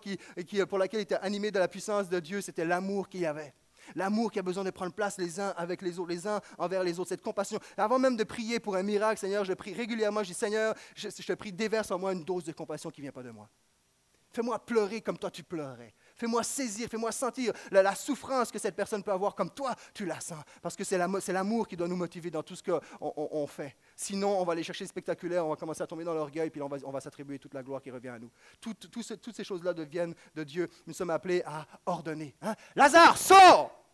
pour laquelle il était animé de la puissance de Dieu, c'était l'amour qu'il y avait. L'amour qui a besoin de prendre place les uns avec les autres, les uns envers les autres, cette compassion. Avant même de prier pour un miracle, Seigneur, je prie régulièrement, je dis, Seigneur, je, je te prie, déverse en moi une dose de compassion qui ne vient pas de moi. Fais-moi pleurer comme toi tu pleurais. Fais-moi saisir, fais-moi sentir la, souffrance que cette personne peut avoir comme toi tu la sens. Parce que c'est l'amour qui doit nous motiver dans tout ce qu'on on, fait. Sinon, on va aller chercher spectaculaire, on va commencer à tomber dans l'orgueil, puis on va, on va s'attribuer toute la gloire qui revient à nous. toutes ces choses-là deviennent de Dieu. Nous sommes appelés à ordonner. Hein. Lazare, sors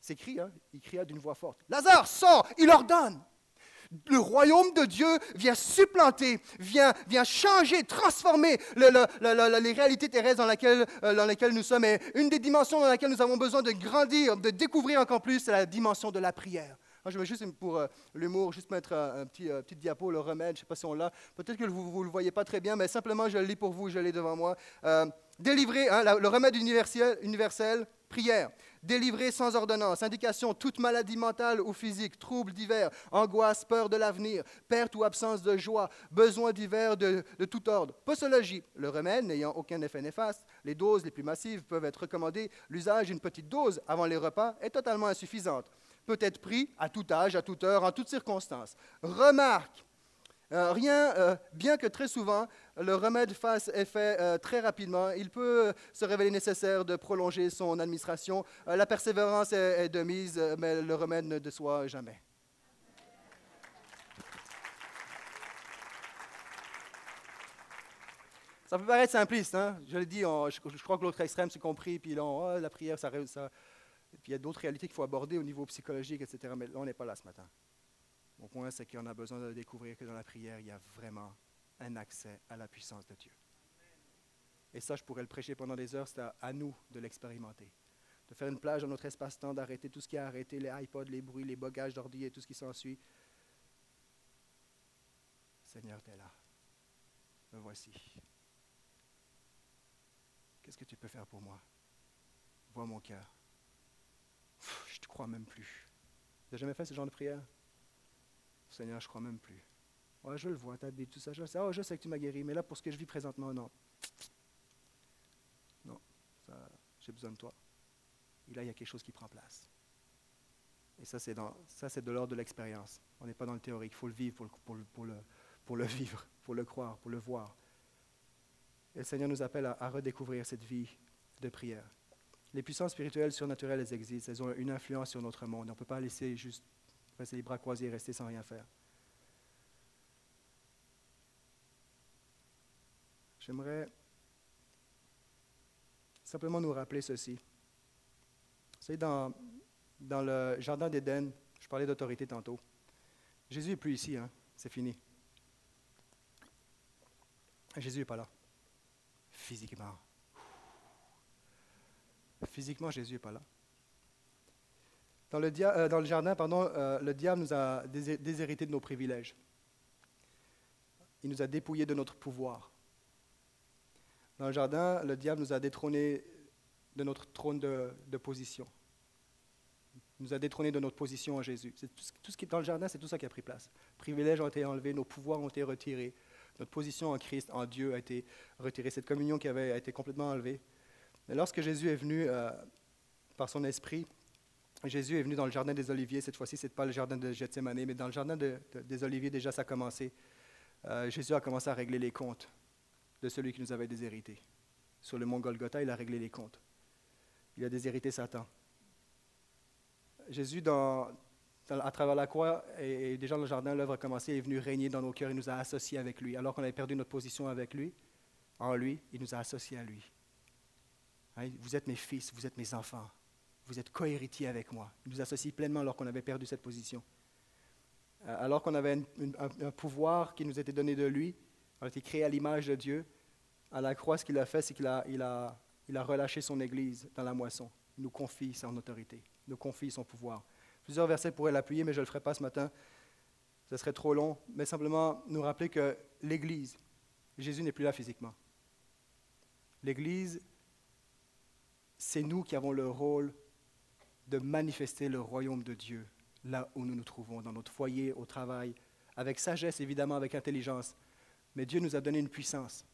C'est écrit, hein? il cria d'une voix forte. Lazare, sors Il ordonne le royaume de Dieu vient supplanter, vient, vient changer, transformer les réalités terrestres dans lesquelles, euh, dans lesquelles nous sommes. Et une des dimensions dans laquelle nous avons besoin de grandir, de découvrir encore plus, c'est la dimension de la prière. je vais juste, pour euh, l'humour, juste mettre un, petit, euh, petit diapo, le remède, je ne sais pas si on l'a. Peut-être que vous ne le voyez pas très bien, mais simplement, je le lis pour vous, je l'ai devant moi. délivrer, hein, le remède universel, universel prière délivré sans ordonnance, indication, toute maladie mentale ou physique, troubles divers, angoisse, peur de l'avenir, perte ou absence de joie, besoins divers de, de, tout ordre. Posologie, le remède n'ayant aucun effet néfaste, les doses les plus massives peuvent être recommandées. L'usage d'une petite dose avant les repas est totalement insuffisante. Peut être pris à tout âge, à toute heure, en toutes circonstances. Remarque, euh, rien, euh, bien que très souvent, le remède fasse effet euh, très rapidement, il peut se révéler nécessaire de prolonger son administration. la persévérance est, de mise, mais le remède ne déçoit jamais. Ça peut paraître simpliste, hein? je l'ai dit, je, crois que l'autre extrême s'est compris, puis là, oh, la prière, ça. Puis il y a d'autres réalités qu'il faut aborder au niveau psychologique, etc. Mais là, on n'est pas là ce matin. Mon point, c'est qu'on a besoin de découvrir que dans la prière, il y a vraiment un accès à la puissance de Dieu. Et ça, je pourrais le prêcher pendant des heures, c'est à, nous de l'expérimenter. De faire une plage dans notre espace-temps, d'arrêter tout ce qui a arrêté, les iPods, les bruits, les bogages d'ordi et tout ce qui s'ensuit. Seigneur, tu es là. Me voici. Qu'est-ce que tu peux faire pour moi? Vois mon cœur. Je ne te crois même plus. Tu n'as jamais fait ce genre de prière? Seigneur, je ne crois même plus. Je le vois, ta Bible, tout ça. Je sais, oh, je sais que tu m'as guéri, mais là, pour ce que je vis présentement, non. Non, j'ai besoin de toi. Et là, il y a quelque chose qui prend place. Et ça, c'est, ça, c'est de l'ordre de l'expérience. On n'est pas dans le théorique. Il faut le vivre pour le, vivre. pour le croire, pour le voir. Et le Seigneur nous appelle à, redécouvrir cette vie de prière. Les puissances spirituelles surnaturelles, elles existent. Elles ont une influence sur notre monde. On ne peut pas laisser juste passer les bras croisés et rester sans rien faire. J'aimerais simplement nous rappeler ceci. Vous savez, dans, dans le Jardin d'Éden, je parlais d'autorité tantôt. Jésus n'est plus ici, hein? c'est fini. Jésus n'est pas là. Physiquement. Physiquement, Jésus n'est pas là. Dans le, euh, jardin, pardon, euh, le diable nous a déshérité de nos privilèges. Il nous a dépouillés de notre pouvoir. Dans le jardin, le diable nous a détrônés de notre trône de, position. Il nous a détrônés de notre position en Jésus. Tout ce, qui est dans le jardin, c'est tout ça qui a pris place. Privilèges ont été enlevés, nos pouvoirs ont été retirés, notre position en Christ, en Dieu, a été retirée. Cette communion qui avait été complètement enlevée. Mais lorsque Jésus est venu euh, par son esprit, Jésus est venu dans le jardin des Oliviers. Cette fois-ci, ce n'est pas le jardin de Gethsemane, mais dans le jardin des Oliviers, déjà, ça a commencé. Euh, Jésus a commencé à régler les comptes de celui qui nous avait déshérité. Sur le mont Golgotha, il a réglé les comptes. Il a déshérité Satan. Jésus, dans, à travers la croix et, déjà dans le jardin, l'œuvre a commencé, il est venu régner dans nos cœurs, il nous a associés avec lui. Alors qu'on avait perdu notre position avec lui, en lui, il nous a associés à lui. Hein, vous êtes mes fils, vous êtes mes enfants, vous êtes cohéritiers avec moi. Il nous associe pleinement alors qu'on avait perdu cette position. Euh, alors qu'on avait un, pouvoir qui nous était donné de lui, on a été créé à l'image de Dieu, à la croix, ce qu'il a fait, c'est qu'il a, relâché son Église dans la moisson. Il nous confie son autorité, il nous confie son pouvoir. Plusieurs versets pourraient l'appuyer, mais je ne le ferai pas ce matin. Ce serait trop long, mais simplement nous rappeler que l'Église, Jésus n'est plus là physiquement. L'Église, c'est nous qui avons le rôle de manifester le royaume de Dieu là où nous nous trouvons, dans notre foyer, au travail, avec sagesse évidemment, avec intelligence. Mais Dieu nous a donné une puissance.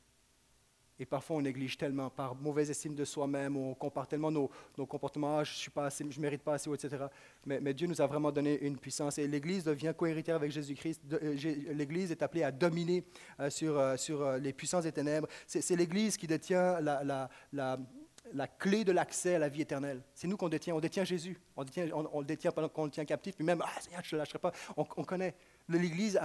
Et parfois, on néglige tellement par mauvaise estime de soi-même, on compare tellement nos, comportements, ah, je ne mérite pas assez, etc. Mais, Dieu nous a vraiment donné une puissance. Et l'Église devient cohéritière avec Jésus-Christ. Euh, L'Église est appelée à dominer euh, sur, euh, sur les puissances des ténèbres. C'est l'Église qui détient la, la, la, clé de l'accès à la vie éternelle. C'est nous qu'on détient. On détient Jésus. On, détient, on, le détient pendant qu'on le tient captif. Puis même, ah je ne lâcherai pas. On, on connaît. L'Église,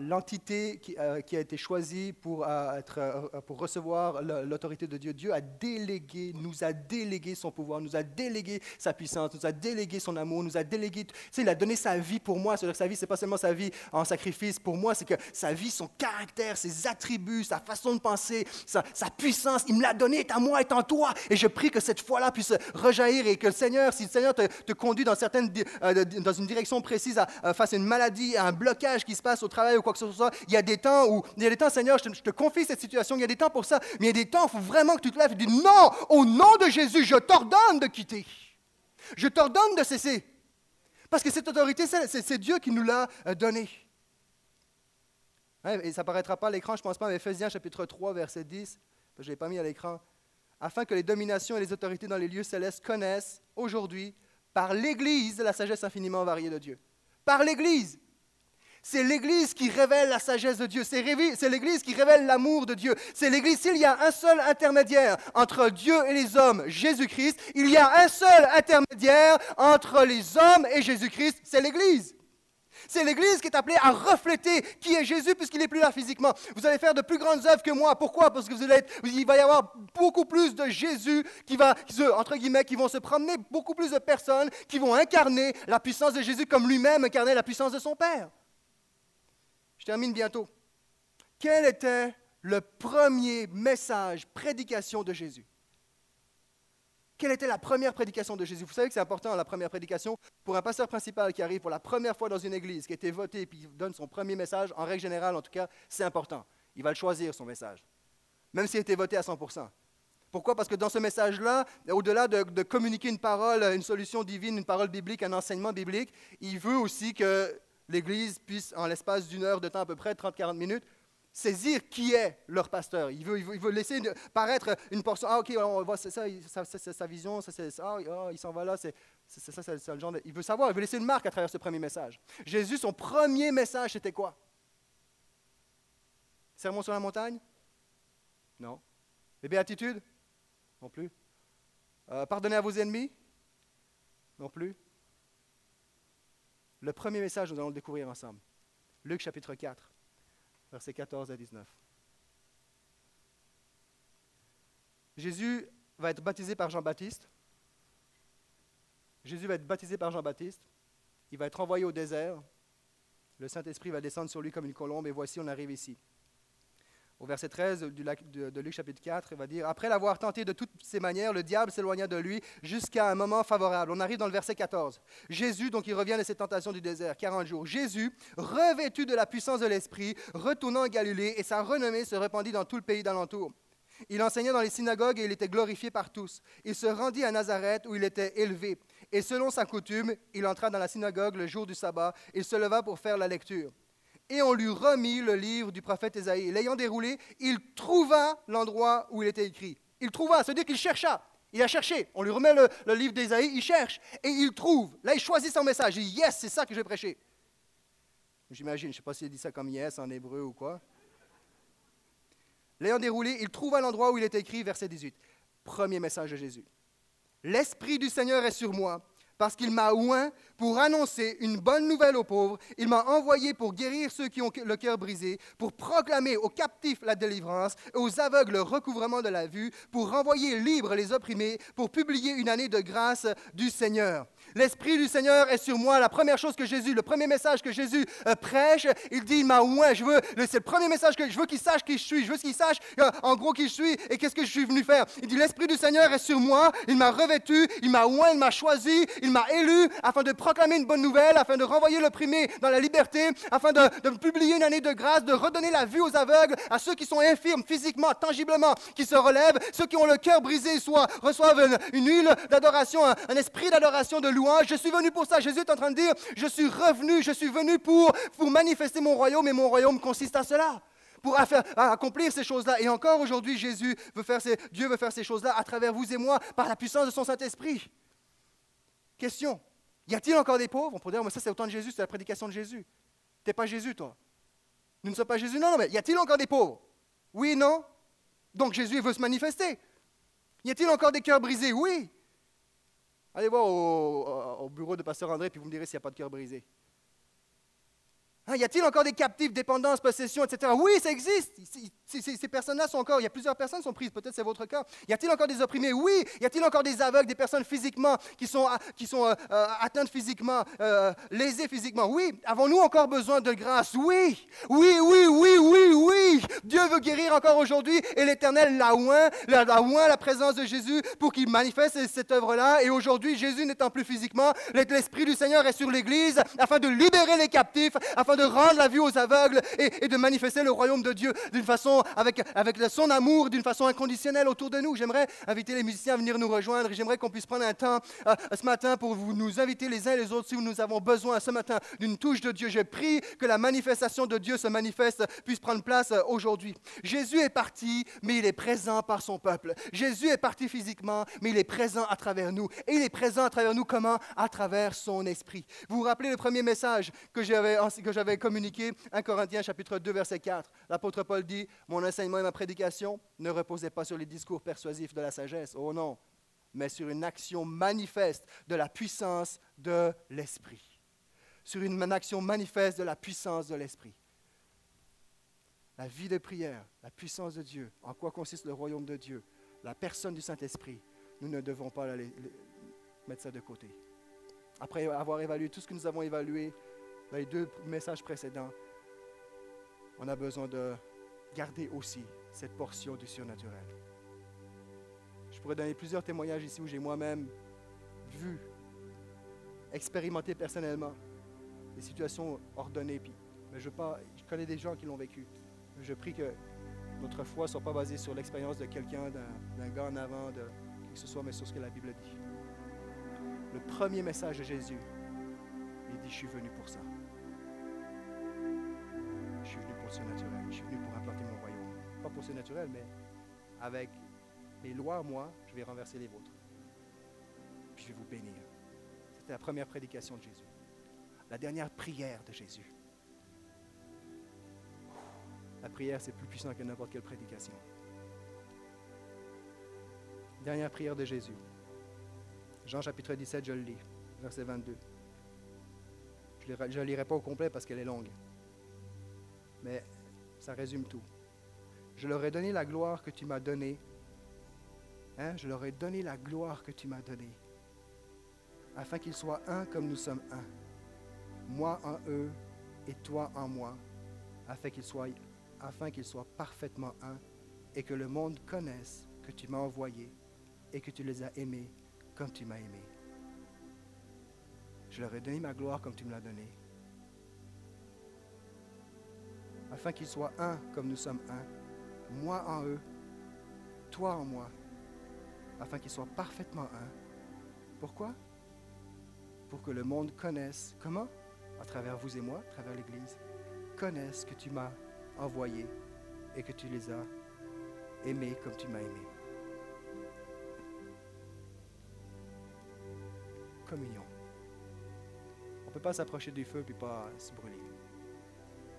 l'entité euh, qui, a été choisie pour, euh, être, euh, pour recevoir l'autorité de Dieu, Dieu a délégué, nous a délégué son pouvoir, nous a délégué sa puissance, nous a délégué son amour, nous a délégué. Tu sais, il a donné sa vie pour moi. C'est-à-dire sa vie, c'est pas seulement sa vie en sacrifice pour moi, c'est que sa vie, son caractère, ses attributs, sa façon de penser, sa, puissance, il me l'a donné, est à moi, est en toi. Et je prie que cette foi-là puisse rejaillir et que le Seigneur, si le Seigneur te, conduit dans, dans une direction précise à, face à une maladie, à un blocage qui se passe au travail ou quoi que ce soit, il y a des temps où, il y a des temps, Seigneur, je te, confie cette situation, il y a des temps pour ça, mais il y a des temps où il faut vraiment que tu te lèves et dis non, au nom de Jésus, je t'ordonne de quitter. Je t'ordonne de cesser. Parce que cette autorité, c'est Dieu qui nous l'a euh, donnée. et ça ne paraîtra pas à l'écran, je ne pense pas, mais Ephésiens chapitre 3, verset 10, je ne l'ai pas mis à l'écran, afin que les dominations et les autorités dans les lieux célestes connaissent aujourd'hui par l'Église la sagesse infiniment variée de Dieu. Par l'Église. C'est l'Église qui révèle la sagesse de Dieu. C'est l'Église qui révèle l'amour de Dieu. C'est l'Église. S'il y a un seul intermédiaire entre Dieu et les hommes, Jésus-Christ, il y a un seul intermédiaire entre les hommes et Jésus-Christ, c'est l'Église. C'est l'Église qui est appelée à refléter qui est Jésus puisqu'il n'est plus là physiquement. Vous allez faire de plus grandes œuvres que moi. Pourquoi? Parce que vous allez il va y avoir beaucoup plus de Jésus qui va, entre guillemets, qui vont se promener, beaucoup plus de personnes qui vont incarner la puissance de Jésus comme lui-même incarnait la puissance de son Père. Je termine bientôt. Quel était le premier message, prédication de Jésus? Quelle était la première prédication de Jésus? Vous savez que c'est important, la première prédication. Pour un pasteur principal qui arrive pour la première fois dans une église, qui a été voté et puis donne son premier message, en règle générale en tout cas, c'est important. Il va le choisir, son message. Même s'il a été voté à 100%. Pourquoi? Parce que dans ce message-là, au-delà de, de, communiquer une parole, une solution divine, une parole biblique, un enseignement biblique, il veut aussi que l'Église puisse, en l'espace d'une heure de temps à peu près, 30-40 minutes, saisir qui est leur pasteur. Il veut, il veut, laisser paraître une portion. Ah, ok, on voit, ça, c'est sa vision, ça, c'est ça, ah, il s'en va là, c'est ça, c'est le genre Il veut savoir, il veut laisser une marque à travers ce premier message. Jésus, son premier message, c'était quoi? Sermon sur la montagne? Non. Les béatitudes? Non plus. Euh, pardonnez à vos ennemis? Non plus. Le premier message, nous allons le découvrir ensemble. Luc chapitre 4, versets 14 à 19. Jésus va être baptisé par Jean-Baptiste. Jésus va être baptisé par Jean-Baptiste. Il va être envoyé au désert. Le Saint-Esprit va descendre sur lui comme une colombe. Et voici, on arrive ici. Au verset 13 du, de, Luc chapitre 4, il va dire, Après l'avoir tenté de toutes ses manières, le diable s'éloigna de lui jusqu'à un moment favorable. On arrive dans le verset 14. Jésus, donc il revient de ses tentations du désert, 40 jours. Jésus, revêtu de la puissance de l'Esprit, retournant en Galilée, et sa renommée se répandit dans tout le pays d'alentour. Il enseignait dans les synagogues et il était glorifié par tous. Il se rendit à Nazareth où il était élevé. Et selon sa coutume, il entra dans la synagogue le jour du sabbat. Il se leva pour faire la lecture et on lui remit le livre du prophète Ésaïe. L'ayant déroulé, il trouva l'endroit où il était écrit. Il trouva, c'est-à-dire qu'il chercha. Il a cherché. On lui remet le, livre d'Ésaïe, il cherche et il trouve. Là, il choisit son message. Il dit Yes, c'est ça que je vais prêcher. J'imagine, je ne sais pas s'il dit ça comme yes en hébreu ou quoi. L'ayant déroulé, il trouva l'endroit où il était écrit, verset 18. Premier message de Jésus. L'Esprit du Seigneur est sur moi parce qu'il m'a oint pour annoncer une bonne nouvelle aux pauvres. Il m'a envoyé pour guérir ceux qui ont le cœur brisé, pour proclamer aux captifs la délivrance, aux aveugles le recouvrement de la vue, pour renvoyer libres les opprimés, pour publier une année de grâce du Seigneur. L'Esprit du Seigneur est sur moi. La première chose que Jésus, le premier message que Jésus euh, prêche, il dit, m'a oint. Je veux, c'est le premier message que je veux qu'il sache qui je suis. Je veux qu'il sache euh, en gros qui je suis et qu'est-ce que je suis venu faire. Il dit, l'Esprit du Seigneur est sur moi. Il m'a revêtu, il m'a oint, il m'a choisi, il m'a élu afin de proclamer une bonne nouvelle, afin de renvoyer l'opprimé dans la liberté, afin de, de publier une année de grâce, de redonner la vue aux aveugles, à ceux qui sont infirmes physiquement, tangiblement, qui se relèvent, ceux qui ont le cœur brisé, soit reçoivent une, huile d'adoration, un, un esprit d'adoration de Je suis venu pour ça. Jésus est en train de dire, je suis revenu, je suis venu pour, pour manifester mon royaume et mon royaume consiste à cela pour accomplir ces choses-là. Et encore aujourd'hui, Jésus veut faire ces, Dieu veut faire ces choses-là à travers vous et moi par la puissance de son Saint-Esprit. Question y a-t-il encore des pauvres? On pourrait dire, mais ça c'est autant de Jésus, c'est la prédication de Jésus. Tu n'es pas Jésus, toi. Nous ne sommes pas Jésus. Non, non, mais y a-t-il encore des pauvres? Oui, non. Donc Jésus veut se manifester. Y a-t-il encore des cœurs brisés? Oui. Allez voir au, bureau de Pasteur André, puis vous me direz s'il n'y a pas de cœur brisé. Hein, y a-t-il encore des captifs, dépendance, possession, etc. Oui, ça existe. Ces, personnes-là sont encore, il y a plusieurs personnes qui sont prises, peut-être c'est votre cas. Y a-t-il encore des opprimés? Oui. Y a-t-il encore des aveugles, des personnes physiquement qui sont, qui sont euh, euh, atteintes physiquement, euh, lésées physiquement? Oui. Avons-nous encore besoin de grâce? Oui. Oui, oui, oui, oui, oui. Dieu veut guérir encore aujourd'hui et l'Éternel l'a oint, l'a oint la présence de Jésus pour qu'il manifeste cette œuvre-là. Et aujourd'hui, Jésus n'étant plus physiquement, l'Esprit du Seigneur est sur l'Église afin de libérer les captifs, afin de rendre la vue aux aveugles et, de manifester le royaume de Dieu d'une façon, avec, avec son amour, d'une façon inconditionnelle autour de nous. J'aimerais inviter les musiciens à venir nous rejoindre et j'aimerais qu'on puisse prendre un temps euh, ce matin pour vous, nous inviter les uns et les autres si nous avons besoin ce matin d'une touche de Dieu. Je prie que la manifestation de Dieu se manifeste, puisse prendre place euh, aujourd'hui. Jésus est parti, mais il est présent par son peuple. Jésus est parti physiquement, mais il est présent à travers nous. Et il est présent à travers nous comment? À travers son esprit. Vous vous rappelez le premier message que j'avais, que j'avais communiqué 1 Corinthiens chapitre 2 verset 4. L'apôtre Paul dit, mon enseignement et ma prédication ne reposaient pas sur les discours persuasifs de la sagesse, oh non, mais sur une action manifeste de la puissance de l'Esprit. Sur une action manifeste de la puissance de l'Esprit. La vie de prière, la puissance de Dieu, en quoi consiste le royaume de Dieu, la personne du Saint-Esprit, nous ne devons pas mettre ça de côté. Après avoir évalué tout ce que nous avons évalué, dans les deux messages précédents, on a besoin de garder aussi cette portion du surnaturel. Je pourrais donner plusieurs témoignages ici où j'ai moi-même vu, expérimenté personnellement des situations ordonnées. Mais je, pas, je connais des gens qui l'ont vécu. Je prie que notre foi ne soit pas basée sur l'expérience de quelqu'un, d'un gars en avant, de qui que ce soit, mais sur ce que la Bible dit. Le premier message de Jésus, il dit, je suis venu pour ça surnaturel. Je suis venu pour implanter mon royaume. Pas pour naturel, mais avec mes lois, moi, je vais renverser les vôtres. Puis je vais vous bénir. C'était la première prédication de Jésus. La dernière prière de Jésus. La prière, c'est plus puissant que n'importe quelle prédication. Dernière prière de Jésus. Jean chapitre 17, je le lis, verset 22. Je ne la lirai pas au complet parce qu'elle est longue. Mais ça résume tout. Je leur ai donné la gloire que tu m'as donnée. Hein? Je leur ai donné la gloire que tu m'as donnée. Afin qu'ils soient un comme nous sommes un. Moi en eux et toi en moi. Afin qu'ils soient, afin qu'ils soient parfaitement un et que le monde connaisse que tu m'as envoyé et que tu les as aimés comme tu m'as aimé. Je leur ai donné ma gloire comme tu me l'as donnée. Afin qu'ils soient un comme nous sommes un. Moi en eux, toi en moi. Afin qu'ils soient parfaitement un. Pourquoi? Pour que le monde connaisse, comment? À travers vous et moi, à travers l'Église, connaisse que tu m'as envoyé et que tu les as aimés comme tu m'as aimé. Communion. On ne peut pas s'approcher du feu et pas se brûler.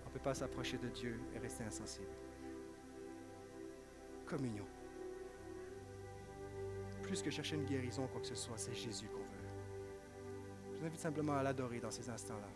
On ne peut pas s'approcher de Dieu et rester insensible. Communion. Plus que chercher une guérison ou quoi que ce soit, c'est Jésus qu'on veut. Je vous invite simplement à l'adorer dans ces instants-là.